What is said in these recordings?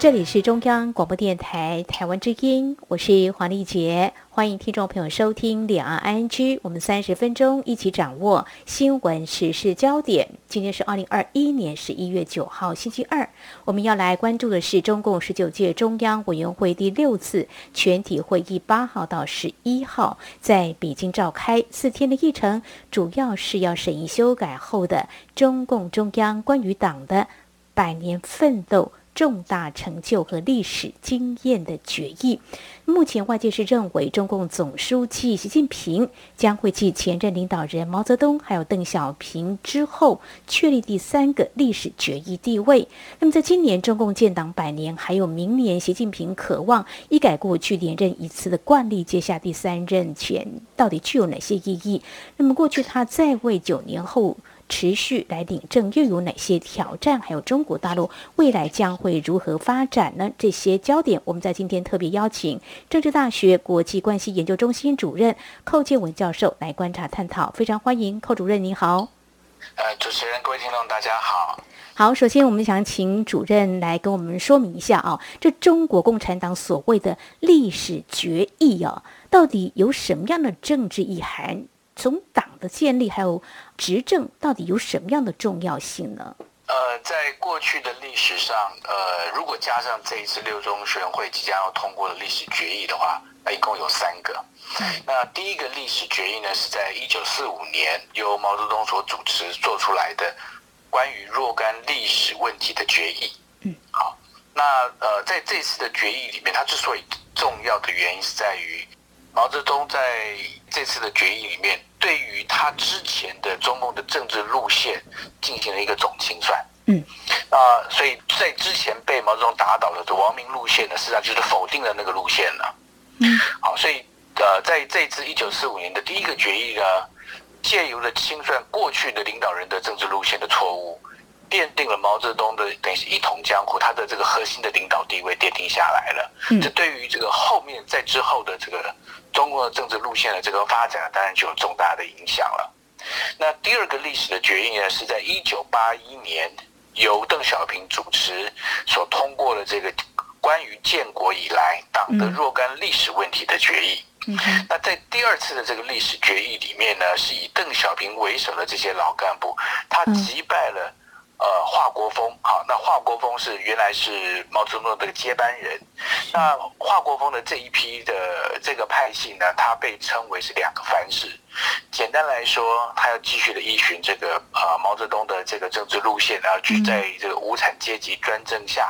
这里是中央广播电台台湾之音，我是黄丽杰，欢迎听众朋友收听两岸 ING，我们三十分钟一起掌握新闻时事焦点。今天是二零二一年十一月九号星期二，我们要来关注的是中共十九届中央委员会第六次全体会议八号到十一号在北京召开，四天的议程主要是要审议修改后的中共中央关于党的百年奋斗。重大成就和历史经验的决议。目前外界是认为，中共总书记习近平将会继前任领导人毛泽东还有邓小平之后，确立第三个历史决议地位。那么，在今年中共建党百年，还有明年习近平渴望一改过去连任一次的惯例，接下第三任权，到底具有哪些意义？那么，过去他在位九年后。持续来领证又有哪些挑战？还有中国大陆未来将会如何发展呢？这些焦点，我们在今天特别邀请政治大学国际关系研究中心主任寇建文教授来观察探讨。非常欢迎寇主任，您好。呃，主持人，各位听众，大家好。好，首先我们想请主任来跟我们说明一下啊，这中国共产党所谓的历史决议啊，到底有什么样的政治意涵？从党的建立还有执政，到底有什么样的重要性呢？呃，在过去的历史上，呃，如果加上这一次六中全会即将要通过的历史决议的话，那一共有三个。那第一个历史决议呢，是在一九四五年由毛泽东所主持做出来的关于若干历史问题的决议。嗯，好，那呃，在这次的决议里面，它之所以重要的原因是在于毛泽东在这次的决议里面。对于他之前的中共的政治路线进行了一个总清算，嗯，啊，所以在之前被毛泽东打倒的这王明路线呢，实际上就是否定了那个路线了，嗯，好，所以呃，在这次一九四五年的第一个决议呢，借由了清算过去的领导人的政治路线的错误，奠定了毛泽东的等于是一统江湖，他的这个核心的领导地位奠定下来了，嗯，这对于这个后面在之后的这个。中国的政治路线的这个发展，当然就有重大的影响了。那第二个历史的决议呢，是在一九八一年由邓小平主持所通过的这个关于建国以来党的若干历史问题的决议。那在第二次的这个历史决议里面呢，是以邓小平为首的这些老干部，他击败了。呃，华国锋，好，那华国锋是原来是毛泽东的接班人。那华国锋的这一批的这个派系呢，他被称为是两个藩士。简单来说，他要继续的依循这个呃毛泽东的这个政治路线，然后去在这个无产阶级专政下，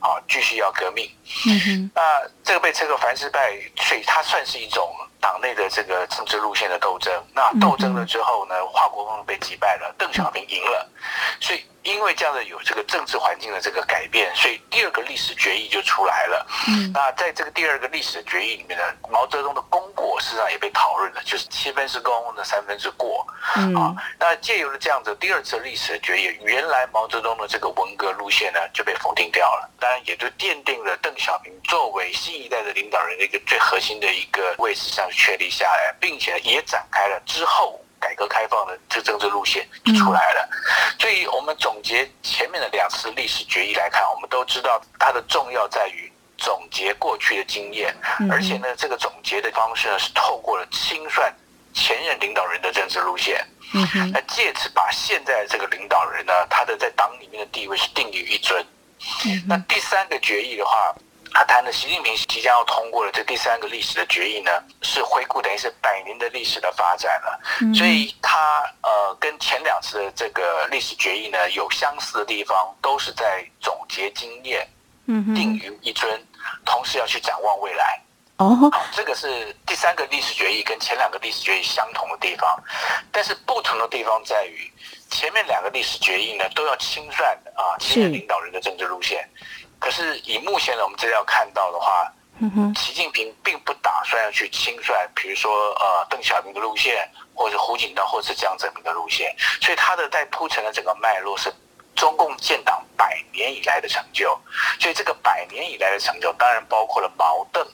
啊，继续要革命。嗯哼。那这个被称作凡是派，所以它算是一种党内的这个政治路线的斗争。那斗争了之后呢，华国锋被击败了，邓小平赢了，所以。因为这样的有这个政治环境的这个改变，所以第二个历史决议就出来了。嗯，那在这个第二个历史决议里面呢，毛泽东的功过实际上也被讨论了，就是七分是功，那三分是过。嗯，啊，那借由了这样子第二次历史的决议，原来毛泽东的这个文革路线呢就被否定掉了，当然也就奠定了邓小平作为新一代的领导人的一个最核心的一个位置上确立下来，并且也展开了之后。改革开放的这政治路线就出来了，所以我们总结前面的两次历史决议来看，我们都知道它的重要在于总结过去的经验，而且呢，这个总结的方式呢是透过了清算前任领导人的政治路线，那借此把现在这个领导人呢，他的在党里面的地位是定于一尊。那第三个决议的话。他谈的习近平即将要通过的这第三个历史的决议呢，是回顾等于是百年的历史的发展了，所以他呃跟前两次的这个历史决议呢有相似的地方，都是在总结经验，定于一尊，同时要去展望未来。哦，这个是第三个历史决议跟前两个历史决议相同的地方，但是不同的地方在于，前面两个历史决议呢都要清算啊前任领导人的政治路线。可是以目前的我们资料看到的话，习近平并不打算要去清算，比如说呃邓小平的路线，或者胡锦涛或者是江泽民的路线，所以他的在铺陈的整个脉络是中共建党百年年以来的成就。所以这个百年以来的成就，当然包括了毛邓，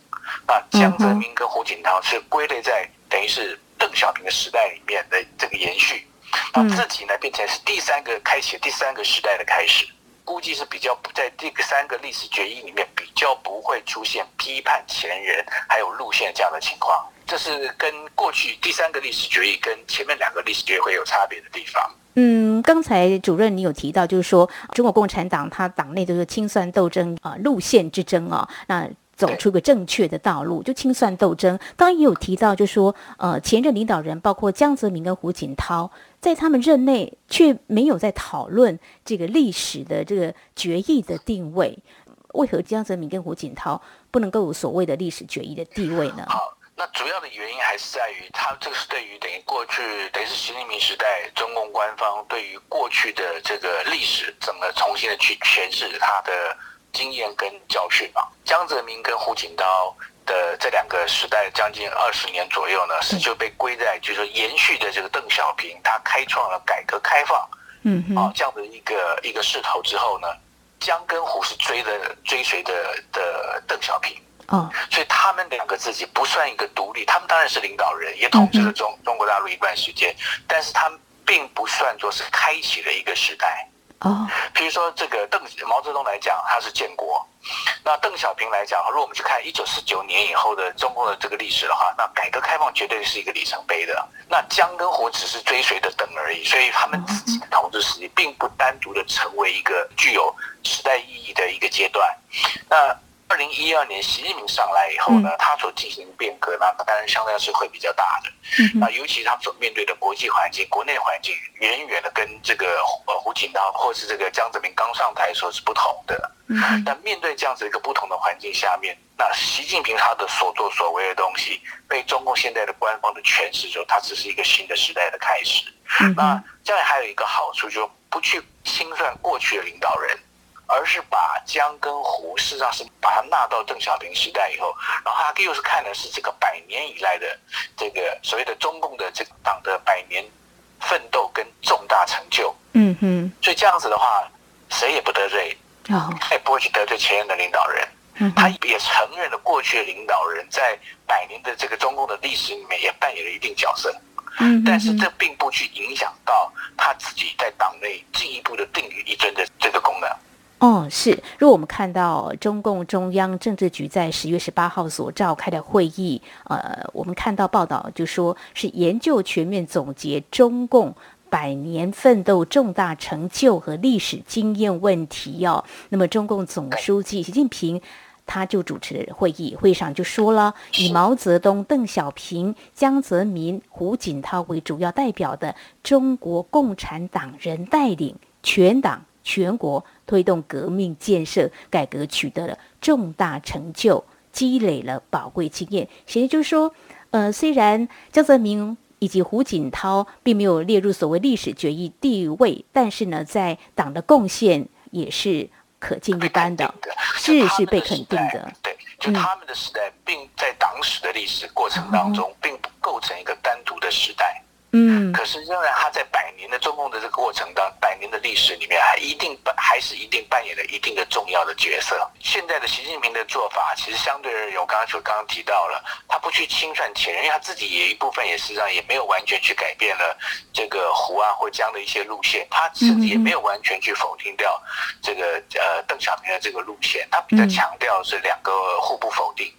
那江泽民跟胡锦涛是归类在等于是邓小平的时代里面的这个延续。那自己呢，变成是第三个开启第三个时代的开始。估计是比较不在这个三个历史决议里面比较不会出现批判前人还有路线这样的情况，这是跟过去第三个历史决议跟前面两个历史决议会有差别的地方。嗯，刚才主任你有提到，就是说中国共产党它党内就是清算斗争啊，路线之争啊，那。走出个正确的道路，就清算斗争。刚刚也有提到，就说呃，前任领导人包括江泽民跟胡锦涛，在他们任内却没有在讨论这个历史的这个决议的定位。为何江泽民跟胡锦涛不能够有所谓的历史决议的地位呢？好，那主要的原因还是在于，他这个是对于等于过去，等于是习近平时代中共官方对于过去的这个历史，怎么重新的去诠释他的。经验跟教训啊，江泽民跟胡锦涛的这两个时代将近二十年左右呢，是就被归在就是延续的这个邓小平他开创了改革开放，嗯，啊这样的一个一个势头之后呢，江跟胡是追的追随的的邓小平，嗯，所以他们两个自己不算一个独立，他们当然是领导人，也统治了中中国大陆一段时间，但是他们并不算作是开启了一个时代。哦，比如说这个邓毛泽东来讲，他是建国；那邓小平来讲，如果我们去看一九四九年以后的中共的这个历史的话，那改革开放绝对是一个里程碑的。那江跟胡只是追随的邓而已，所以他们自己的统治时期并不单独的成为一个具有时代意义的一个阶段。那二零一二年习近平上来以后呢，他所进行变革，那当然相对是会比较大的。那尤其他所面对的国际环境、国内环境，远远的跟这个呃胡锦涛或是这个江泽民刚上台时候是不同的。但面对这样子一个不同的环境下面，那习近平他的所作所为的东西，被中共现在的官方的诠释说，他只是一个新的时代的开始。那这样还有一个好处，就不去清算过去的领导人。而是把江跟湖，事实上是把它纳到邓小平时代以后，然后他又是看的是这个百年以来的这个所谓的中共的这个党的百年奋斗跟重大成就。嗯哼。所以这样子的话，谁也不得罪，他也不会去得罪前任的领导人。嗯。他也承认了过去的领导人在百年的这个中共的历史里面也扮演了一定角色。嗯。但是这并不去影响到他自己在党内进一步的定于一尊的这个功能。哦，是。如果我们看到中共中央政治局在十月十八号所召开的会议，呃，我们看到报道就说是研究全面总结中共百年奋斗重大成就和历史经验问题哦。那么，中共总书记习近平他就主持会议，会上就说了，以毛泽东、邓小平、江泽民、胡锦涛为主要代表的中国共产党人带领全党全国。推动革命建设改革取得了重大成就，积累了宝贵经验。现在就是说，呃，虽然江泽民以及胡锦涛并没有列入所谓历史决议地位，但是呢，在党的贡献也是可见一斑的，是是被肯定的。对，就他们的时代，并在党史的历史过程当中，并不构成一个单独的时代。嗯，可是仍然他在百年的中共的这个过程当百年的历史里面，还一定扮还是一定扮演了一定的重要的角色。现在的习近平的做法，其实相对而言，我刚刚就刚刚提到了，他不去清算前人，因为他自己也一部分也实际上也没有完全去改变了这个胡啊或江的一些路线，他甚至也没有完全去否定掉这个呃邓小平的这个路线，他比较强调是两个互不否定。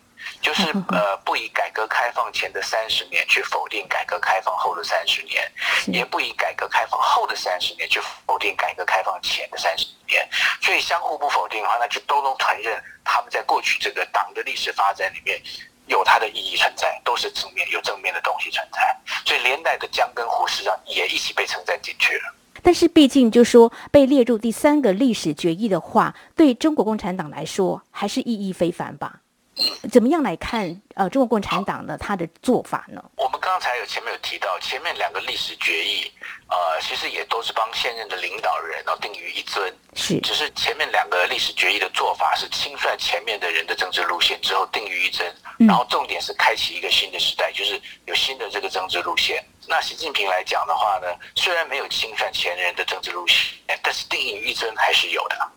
就是呃，不以改革开放前的三十年去否定改革开放后的三十年，也不以改革开放后的三十年去否定改革开放前的三十年，所以相互不否定的话，那就都能承认他们在过去这个党的历史发展里面有它的意义存在，都是正面有正面的东西存在，所以连带的江跟胡实际上也一起被承载进去了。但是毕竟就说被列入第三个历史决议的话，对中国共产党来说还是意义非凡吧。怎么样来看呃中国共产党的他的做法呢？我们刚才有前面有提到，前面两个历史决议，呃，其实也都是帮现任的领导人然后定于一尊，是，只是前面两个历史决议的做法是清算前面的人的政治路线之后定于一尊，然后重点是开启一个新的时代，就是有新的这个政治路线。那习近平来讲的话呢，虽然没有侵犯前人的政治路线，但是定义于一尊还是有的，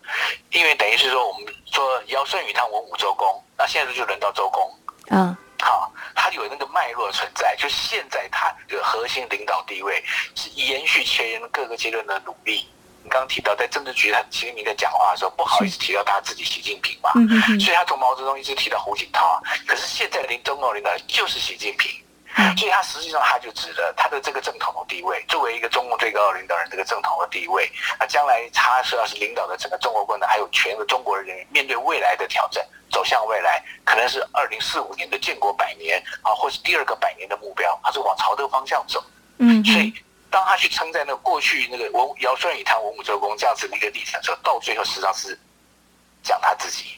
因为等于是说我们说尧舜禹汤文武周公，那现在就轮到周公，嗯，好，他有那个脉络存在，就现在他的核心领导地位是延续前人各个阶段的努力。你刚刚提到在政治局，他习近平在讲话的时候不好意思提到他自己习近平嘛，嗯嗯嗯所以他从毛泽东一直提到胡锦涛啊，可是现在林中共领导人就是习近平。嗯所以他实际上他就指的他的这个正统的地位，作为一个中共最高的领导人，这个正统的地位，那将来他是要是领导的整个中国共产党，还有全个中国人民面对未来的挑战，走向未来，可能是二零四五年的建国百年啊，或是第二个百年的目标，他是往朝这个方向走。嗯所以当他去称赞那过去那个文尧舜禹汤文武周公这样子的一个历程的时候，到最后实际上是讲他自己。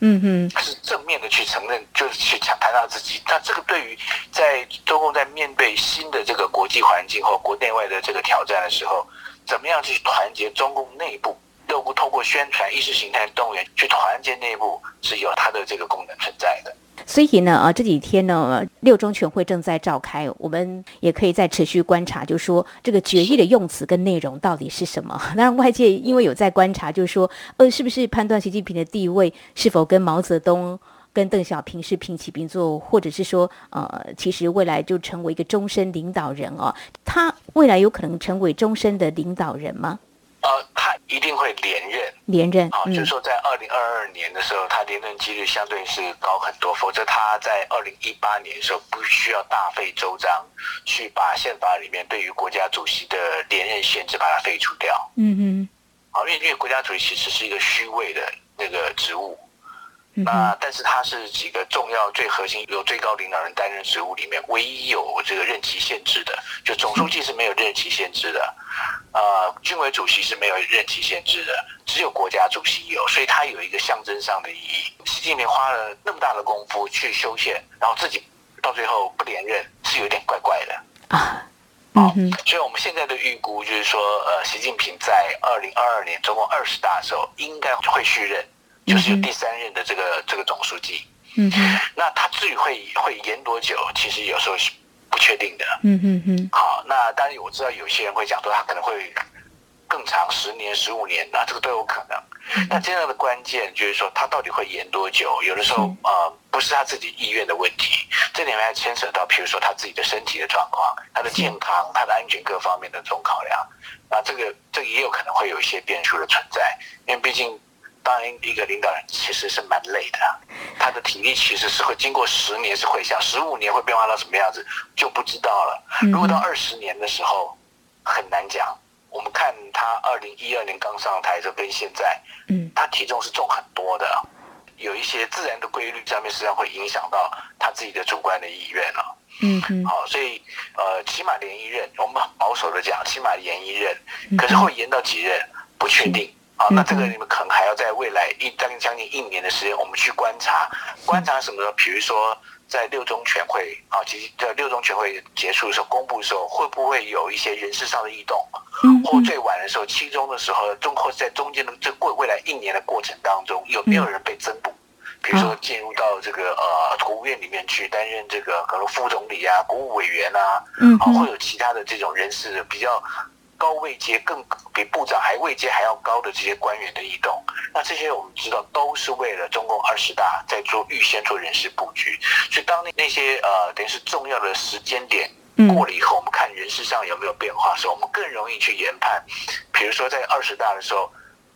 嗯嗯哼，是正面的去承认，就是去强谈到自己。那这个对于在中共在面对新的这个国际环境或国内外的这个挑战的时候，怎么样去团结中共内部，又不通过宣传、意识形态动员去团结内部，是有它的这个功能存在的。所以呢，啊，这几天呢，六中全会正在召开，我们也可以再持续观察，就说这个决议的用词跟内容到底是什么。当然，外界因为有在观察，就是说，呃，是不是判断习近平的地位是否跟毛泽东、跟邓小平是平起平坐，或者是说，呃，其实未来就成为一个终身领导人哦？他未来有可能成为终身的领导人吗？一定会连任。连任？好，就是嗯，说在二零二二年的时候，他连任几率相对是高很多，否则他在二零一八年的时候不需要大费周章去把宪法里面对于国家主席的连任限制把它废除掉。嗯嗯，好，因为因为国家主席其实是一个虚位的那个职务，嗯那，但是他是几个重要、最核心由最高领导人担任职务里面唯一有这个任期限制的，就总书记是没有任期限制的，呃，军委主席是没有任期限制的，只有国家主席有，所以他有一个象征上的意义。习近平花了那么大的功夫去修宪，然后自己到最后不连任，是有点怪怪的。啊，嗯哼，所以我们现在的预估就是说，呃，习近平在二零二二年中共二十大的时候应该会续任，就是有第三任的这个这个总书记。嗯哼，那他至于会会延多久，其实有时候是不确定的。嗯哼哼，好，那当然我知道有些人会讲说他可能会更长，十年、十五年，那这个都有可能。那这样的关键就是说，他到底会延多久？有的时候是呃，不是他自己意愿的问题，这里面还牵扯到，比如说他自己的身体的状况、他的健康、他的安全各方面的这种考量。那这个这个也有可能会有一些变数的存在，因为毕竟当一个领导人其实是蛮累的，他的体力其实是会经过十年是会想，十五年会变化到什么样子就不知道了。嗯如果到二十年的时候，很难讲。我们看他二零一二年刚上台的时候，跟现在，嗯他体重是重很多的，有一些自然的规律上面，实际上会影响到他自己的主观的意愿了。嗯哼，好，所以呃，起码连一任，我们保守的讲，起码延一任，嗯可是会延到几任不确定。好，那这个嗯你们可能还要在未来一将将近一年的时间，我们去观察，观察什么呢？比如说在六中全会啊，其实在六中全会结束的时候公布的时候，会不会有一些人事上的异动？嗯，或最晚的时候，七中的时候，中或在中间的这过未来一年的过程当中，有没有人被增补？比如说进入到这个呃国务院里面去担任这个可能副总理啊、国务委员啊，啊，嗯啊会有其他的这种人事比较高位阶、更比部长还位阶还要高的这些官员的异动。那这些我们知道都是为了中共二十大在做预先做人事布局。所以当那那些呃等于是重要的时间点嗯过了以后，我们看人事上有没有变化的时候，我们更容易去研判。比如说在二十大的时候，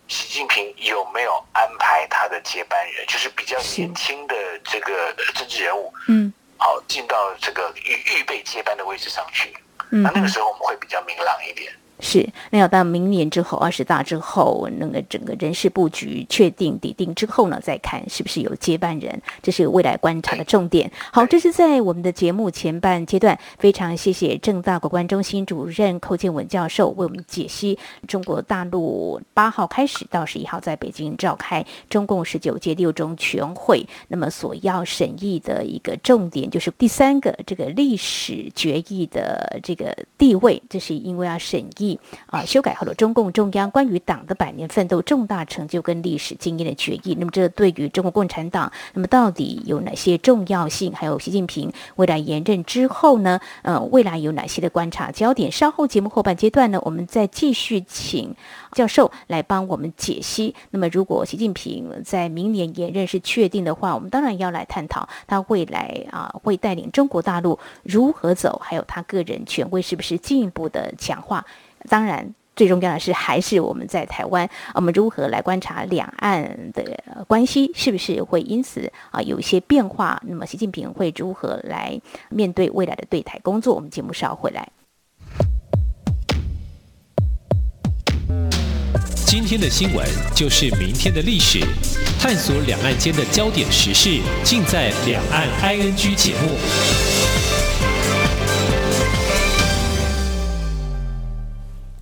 习近平有没有安排他的接班人，就是比较年轻的这个呃政治人物，嗯好进到这个预预备接班的位置上去。那那个时候我们会比较明朗一点。是，那要到明年之后，二十大之后，那个整个人事布局确定底定之后呢，再看是不是有接班人，这是未来观察的重点。好，这是在我们的节目前半阶段，非常谢谢正大国关中心主任寇建文教授为我们解析中国大陆八号开始到十一号在北京召开中共十九届六中全会，那么所要审议的一个重点就是第三个这个历史决议的这个地位，这是因为要审议啊修改后的中共中央关于党的百年奋斗重大成就跟历史经验的决议。那么这对于中国共产党，那么到底有哪些重要性？还有习近平未来延任之后呢？呃，未来有哪些的观察焦点？稍后节目后半阶段呢，我们再继续请教授来帮我们解析。那么如果习近平在明年延任是确定的话，我们当然要来探讨他未来啊会带领中国大陆如何走，还有他个人权威是不是进一步的强化。当然，最重要的是还是我们在台湾，我们如何来观察两岸的关系是不是会因此啊有一些变化？那么习近平会如何来面对未来的对台工作？我们节目稍后回来。今天的新闻就是明天的历史，探索两岸间的焦点时事，尽在《两岸 ING》节目。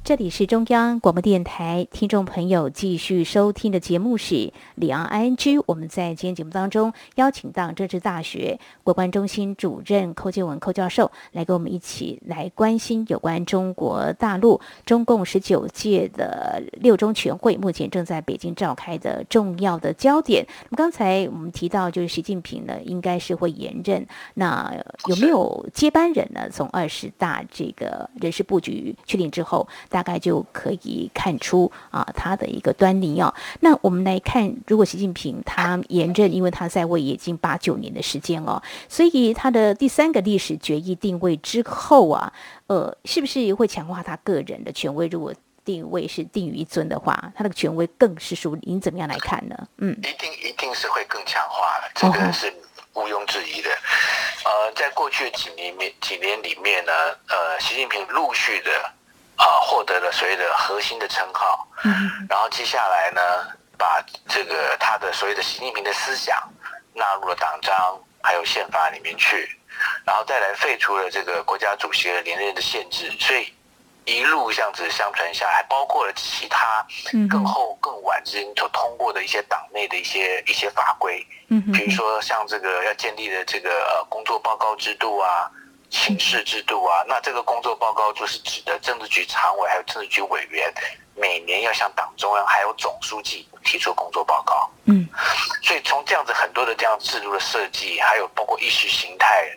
这里是中央广播电台，听众朋友继续收听的节目是里昂 ING。我们在今天节目当中邀请到政治大学国关中心主任寇建文寇教授来跟我们一起来关心有关中国大陆中共十九届的六中全会目前正在北京召开的重要的焦点。那么刚才我们提到，就是习近平呢应该是会延任，那有没有接班人呢？从二十大这个人事布局确定之后。大概就可以看出啊，他的一个端倪哦。那我们来看，如果习近平他延任，因为他在位已经八九年的时间哦，所以他的第三个历史决议定位之后啊，呃，是不是会强化他个人的权威？如果定位是定于一尊的话，他的权威更是属您怎么样来看呢？嗯，一定一定是会更强化了，这个是毋庸置疑的。呃，在过去几年面几年里面呢，呃，习近平陆续的。啊，获得了所谓的核心的称号，嗯，然后接下来呢，把这个他的所谓的习近平的思想纳入了党章还有宪法里面去，然后再来废除了这个国家主席的连任的限制，所以一路这样子相传下来，包括了其他更后更晚之间所通过的一些党内的一些一些法规，嗯，比如说像这个要建立的这个呃工作报告制度啊。请示制度啊，那这个工作报告就是指的政治局常委还有政治局委员每年要向党中央还有总书记提出工作报告。嗯，所以从这样子很多的这样制度的设计，还有包括意识形态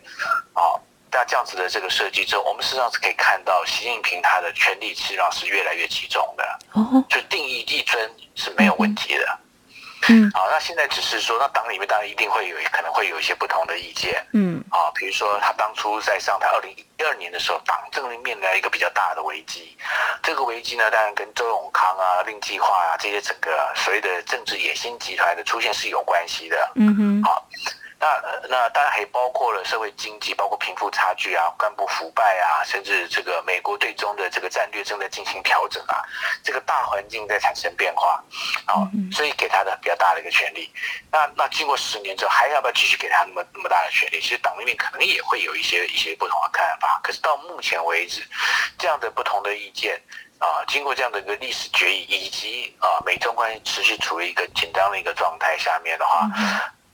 啊，那这样子的这个设计之后，我们实际上是可以看到习近平他的权力实际上是越来越集中的。哦，就定义一尊是没有问题的。嗯，好，那现在只是说，那党里面当然一定会有可能会有一些不同的意见。嗯，啊，比如说他当初在上台二零一二年的时候，党正面临一个比较大的危机。这个危机呢，当然跟周永康啊、令计划啊这些整个所谓的政治野心集团的出现是有关系的。嗯哼，好。那那当然还包括了社会经济，包括贫富差距啊、干部腐败啊，甚至这个美国对中的这个战略正在进行调整啊，这个大环境在产生变化，啊，所以给他的比较大的一个权利。那那经过十年之后，还要不要继续给他那么那么大的权利？其实党里面可能也会有一些一些不同的看法。可是到目前为止，这样的不同的意见啊，经过这样的一个历史决议，以及啊美中关系持续处于一个紧张的一个状态下面的话。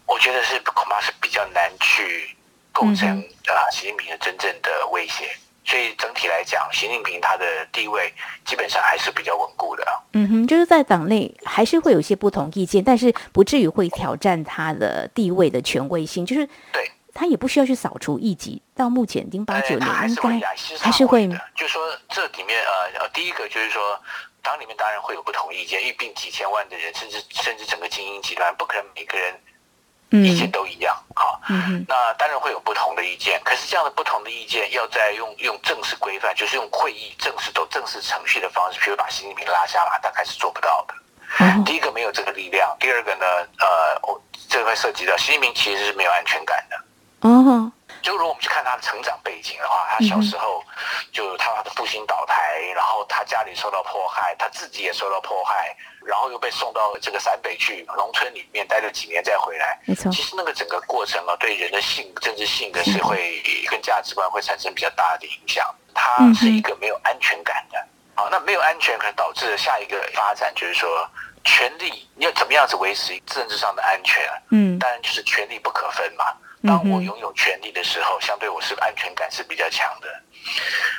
我觉得是恐怕是比较难去构成啊习近平的真正的威胁，所以整体来讲，习近平他的地位基本上还是比较稳固的。嗯哼，就是在党内还是会有一些不同意见，但是不至于会挑战他的地位的权威性。就是对他也不需要去扫除异己。到目前零八九年应该还是会的。就说这里面呃呃，第一个就是说党里面当然会有不同意见，一并几千万的人，甚至甚至整个精英集团，不可能每个人。意见都一样，好，那当然会有不同的意见。可是这样的不同的意见，要在用用正式规范，就是用会议正式走正式程序的方式，比如把习近平拉下马，大概是做不到的。第一个没有这个力量，第二个呢，呃，我这会涉及到习近平其实是没有安全感的。哦。就如果我们去看他的成长背景的话，他小时候就他的父亲倒台，然后他家里受到迫害，他自己也受到迫害，然后又被送到这个陕北去农村里面待了几年再回来。没错，其实那个整个过程啊，对人的性政治性格是会跟价值观会产生比较大的影响。他是一个没有安全感的，好，那没有安全可能导致下一个发展就是说，权力你要怎么样子维持政治上的安全？嗯，当然就是权力不可分嘛。当我拥有权利的时候，相对我是安全感是比较强的。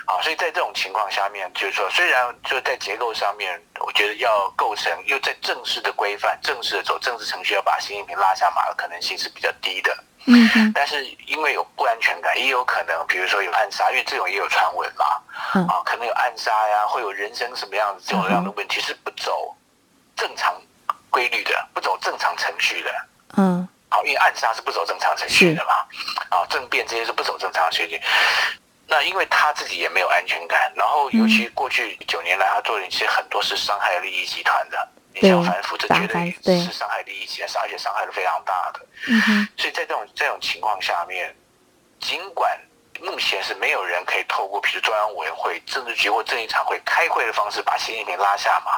啊，所以在这种情况下面，就是说，虽然就在结构上面，我觉得要构成又在正式的规范、正式的走政治程序，要把习近平拉下马的可能性是比较低的。嗯但是因为有不安全感，也有可能，比如说有暗杀，因为这种也有传闻嘛。嗯。啊，可能有暗杀呀，会有人生什么样子这种样的问题是不走正常规律的，不走正常程序的。嗯。好，因为暗杀是不走正常程序的嘛。啊，政变这些是不走正常程序。那因为他自己也没有安全感，然后尤其过去九年来，他做的一些很多是伤害利益集团的，你像反腐，这绝对是伤害利益集团，而且伤害是非常大的。嗯哼。所以在这种这种情况下面，尽管目前是没有人可以透过，比如中央委员会、政治局或政治常会开会的方式，把习近平拉下马。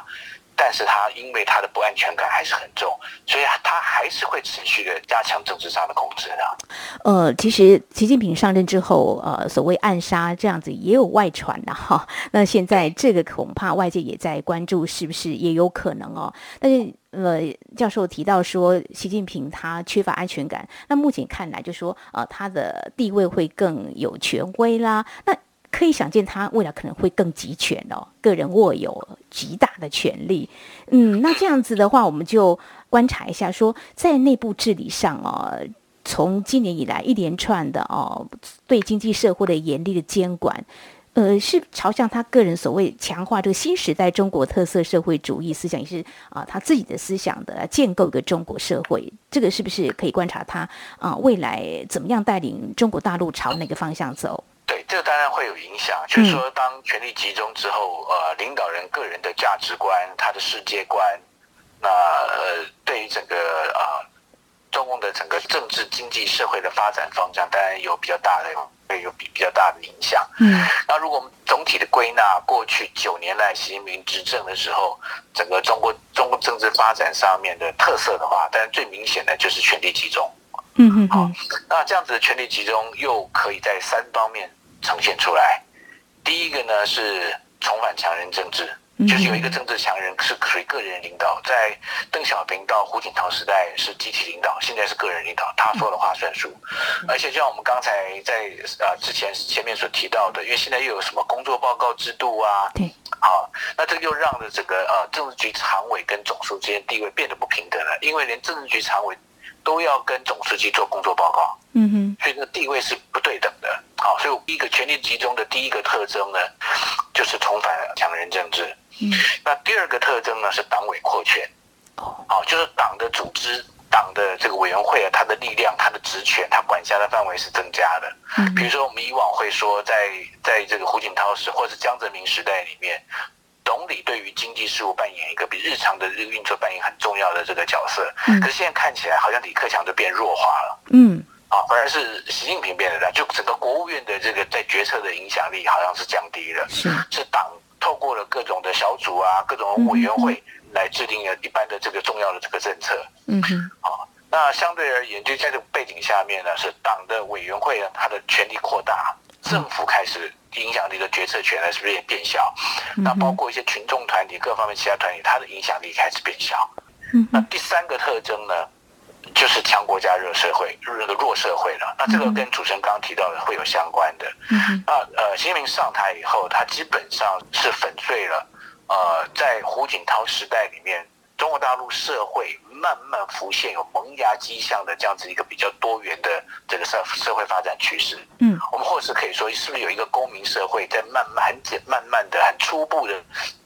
但是他因为他的不安全感还是很重，所以他还是会持续的加强政治上的控制的。呃，其实习近平上任之后，呃，所谓暗杀这样子也有外传的哈。那现在这个恐怕外界也在关注，是不是也有可能哦？但是呃，教授提到说，习近平他缺乏安全感，那目前看来就说，呃，他的地位会更有权威啦。那可以想见，他未来可能会更集权哦，个人握有极大的权力。嗯，那这样子的话，我们就观察一下，说在内部治理上哦，从今年以来一连串的哦，对经济社会的严厉的监管，呃，是朝向他个人所谓强化这个新时代中国特色社会主义思想，也是啊他自己的思想的建构一个中国社会。这个是不是可以观察他啊未来怎么样带领中国大陆朝哪个方向走？对，这个当然会有影响。就是说，当权力集中之后，呃，领导人个人的价值观、他的世界观，那呃，对于整个啊，中共的整个政治、经济、社会的发展方向，当然有比较大的会有比比较大的影响。嗯，那如果我们总体的归纳过去九年来习近平执政的时候，整个中国中国政治发展上面的特色的话，当然最明显的就是权力集中。嗯嗯，好，那这样子的权力集中又可以在三方面。呈现出来，第一个呢是重返强人政治，就是有一个政治强人是属于个人领导，在邓小平到胡锦涛时代是集体领导，现在是个人领导，他说的话算数。而且就像我们刚才在啊之前前面所提到的，因为现在又有什么工作报告制度啊，对，好，那这又让了整个呃政治局常委跟总书记之间地位变得不平等了，因为连政治局常委。都要跟总书记做工作报告，嗯哼，所以这个地位是不对等的。好，所以一个权力集中的第一个特征呢，就是重返强人政治。嗯，那第二个特征呢是党委扩权。哦，好，就是党的组织、党的这个委员会啊，它的力量、它的职权、它管辖的范围是增加的。嗯，比如说我们以往会说，在在这个胡锦涛时或者江泽民时代里面。总理对于经济事务扮演一个比日常的这个运作扮演很重要的这个角色，可是现在看起来好像李克强就变弱化了，嗯，啊，反而是习近平变得大，就整个国务院的这个在决策的影响力好像是降低了，是。是党透过了各种的小组啊，各种委员会来制定了一般的这个重要的这个政策，嗯哼，啊，那相对而言，就在这个背景下面呢，是党的委员会呢，它的权力扩大，政府开始。影响力的决策权呢，是不是也变小？那包括一些群众团体、各方面其他团体，它的影响力开始变小。那第三个特征呢，就是强国家弱社会，那个弱社会了。那这个跟主持人刚刚提到的会有相关的。那呃，习近平上台以后，他基本上是粉碎了呃，在胡锦涛时代里面。中国大陆社会慢慢浮现有萌芽迹象的这样子一个比较多元的这个社社会发展趋势。嗯，我们或是可以说，是不是有一个公民社会在慢慢、很简、慢慢的、很初步的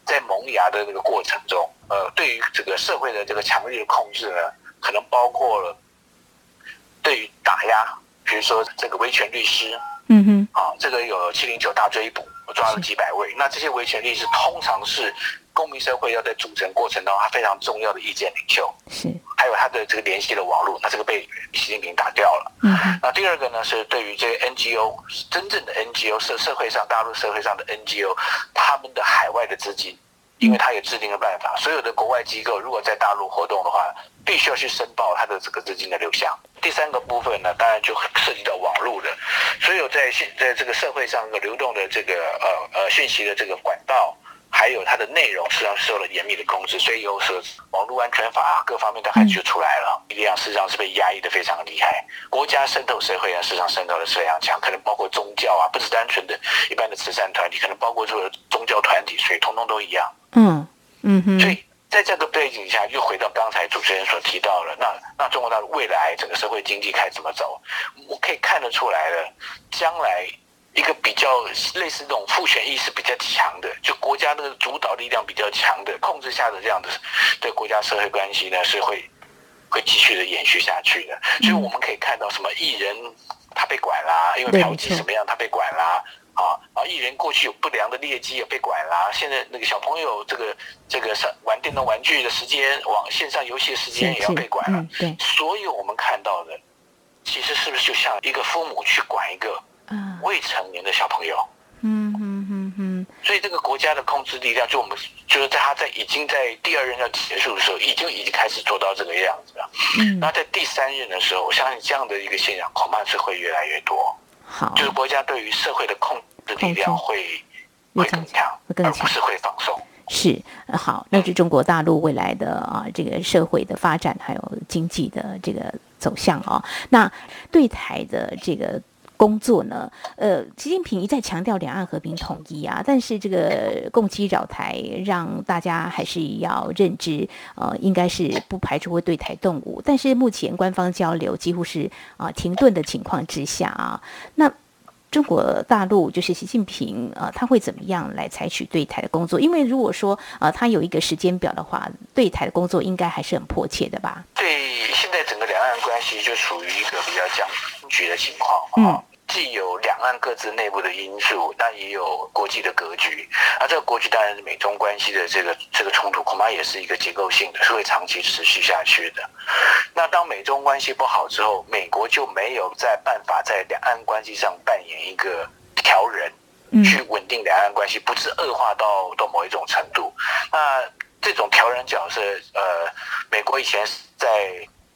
在萌芽的那个过程中？呃，对于这个社会的这个强力的控制呢，可能包括了对于打压，比如说这个维权律师，嗯哼，啊，这个有七零九大追捕，我抓了几百位，那这些维权律师通常是。公民社会要在组成过程当中，他非常重要的意见领袖是，还有他的这个联系的网络，那这个被习近平打掉了。嗯，那第二个呢是对于这个 NGO 真正的 NGO 社社会上大陆社会上的 NGO，他们的海外的资金，因为他也制定了办法，所有的国外机构如果在大陆活动的话，必须要去申报他的这个资金的流向。第三个部分呢，当然就涉及到网络的，所有在现在这个社会上的流动的这个呃呃讯息的这个管道。还有它的内容，实际上受了严密的控制，所以有时候网络安全法各方面都还就出来了，力量事实上是被压抑的非常厉害。国家渗透社会啊，事实上渗透的是非常强，可能包括宗教啊，不是单纯的一般的慈善团体，可能包括这个宗教团体，所以通通都一样。嗯嗯哼。所以在这个背景下，又回到刚才主持人所提到了，那那中国大陆未来整个社会经济该怎么走？我可以看得出来了，将来。一个比较类似这种父权意识比较强的，就国家那个主导力量比较强的控制下的这样的对国家社会关系呢，是会会继续的延续下去的。所以我们可以看到，什么艺人他被管啦，因为嫖妓什么样他被管啦，啊啊，艺人过去有不良的劣迹也被管啦，现在那个小朋友这个这个上玩电动玩具的时间，网线上游戏的时间也要被管了。对，所以我们看到的，其实是不是就像一个父母去管一个？未成年的小朋友，嗯嗯嗯嗯，所以这个国家的控制力量，就我们就是在他在已经在第二任要结束的时候，已经已经开始做到这个样子了。嗯，那在第三任的时候，我相信这样的一个现象恐怕是会越来越多。好，就是国家对于社会的控制力量会会更强，而不是会放松。是好，那是中国大陆未来的啊这个社会的发展，还有经济的这个走向啊。那对台的这个。工作呢？呃，习近平一再强调两岸和平统一啊，但是这个共机扰台，让大家还是要认知，呃，应该是不排除会对台动武。但是目前官方交流几乎是啊停顿的情况之下啊，那中国大陆就是习近平呃，他会怎么样来采取对台的工作？因为如果说呃他有一个时间表的话，对台的工作应该还是很迫切的吧？对，现在整个两岸关系就处于一个比较僵局的情况，嗯。既有两岸各自内部的因素，但也有国际的格局。那这个国局当然是美中关系的这个这个冲突，恐怕也是一个结构性的，是会长期持续下去的。那当美中关系不好之后，美国就没有在办法在两岸关系上扮演一个调人，去稳定两岸关系，不致恶化到到某一种程度。那这种调人角色，呃，美国以前在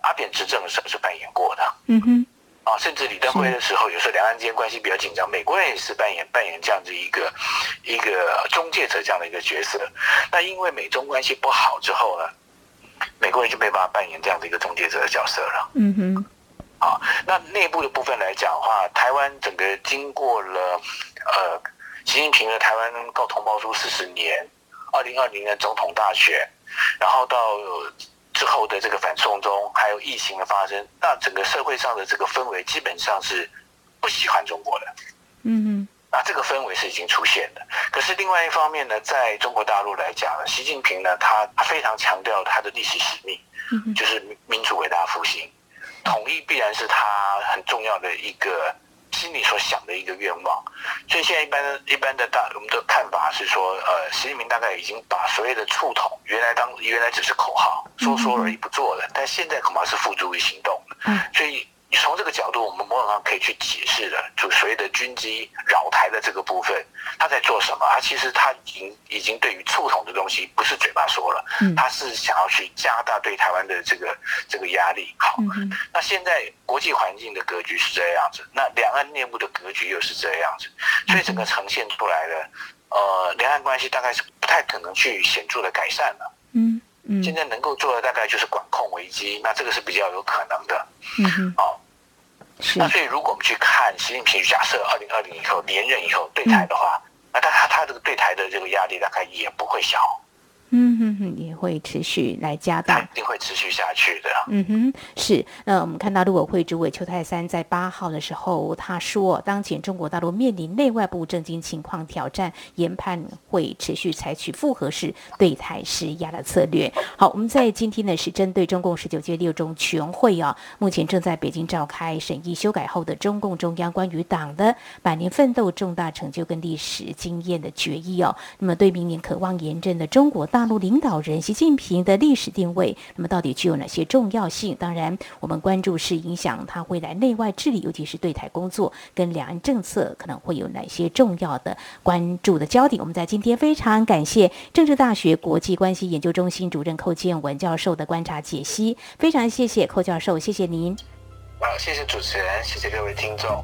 阿扁执政的时候是扮演过的。嗯哼。啊，甚至李登辉的时候，有时候两岸之间关系比较紧张，美国人也是扮演扮演这样子一个一个中介者这样的一个角色。那因为美中关系不好之后呢，美国人就没办法扮演这样的一个中介者的角色了。嗯哼。啊，那内部的部分来讲的话，台湾整个经过了呃习近平的台湾告同胞书四十年，二零二零年总统大选，然后到。之后的这个反送中，还有疫情的发生，那整个社会上的这个氛围基本上是不喜欢中国的。嗯嗯，那这个氛围是已经出现的。可是另外一方面呢，在中国大陆来讲，习近平呢，他非常强调他的历史使命，就是民主伟大复兴，统一必然是他很重要的一个。心里所想的一个愿望，所以现在一般的、一般的大我们的看法是说，呃，习近平大概已经把所谓的触统原来当原来只是口号，说说而已不做了，但现在恐怕是付诸于行动了，所以。从这个角度，我们某种上可以去解释的，就所谓的军机扰台的这个部分，他在做什么？他其实他已经已经对于触统的东西，不是嘴巴说了，他是想要去加大对台湾的这个这个压力。好，那现在国际环境的格局是这样子，那两岸内部的格局又是这样子，所以整个呈现出来的，呃，两岸关系大概是不太可能去显著的改善了。嗯嗯，现在能够做的大概就是管控危机，那这个是比较有可能的。嗯哼，好。那所以，如果我们去看习近平假设二零二零以后连任以后对台的话，那他他他这个对台的这个压力大概也不会小。嗯哼哼，也会持续来加大，一定会持续下去的。嗯哼，是。那我们看到陆委会主委邱泰三在八号的时候，他说，当前中国大陆面临内外部政经情况挑战，研判会持续采取复合式对台施压的策略。好，我们在今天呢是针对中共十九届六中全会啊，目前正在北京召开审议修改后的中共中央关于党的百年奋斗重大成就跟历史经验的决议哦。那么对明年渴望严正的中国大。陆领导人习近平的历史定位，那么到底具有哪些重要性？当然，我们关注是影响他未来内外治理，尤其是对台工作跟两岸政策，可能会有哪些重要的关注的焦点？我们在今天非常感谢政治大学国际关系研究中心主任寇建文教授的观察解析，非常谢谢寇教授，谢谢您。好，谢谢主持人，谢谢各位听众。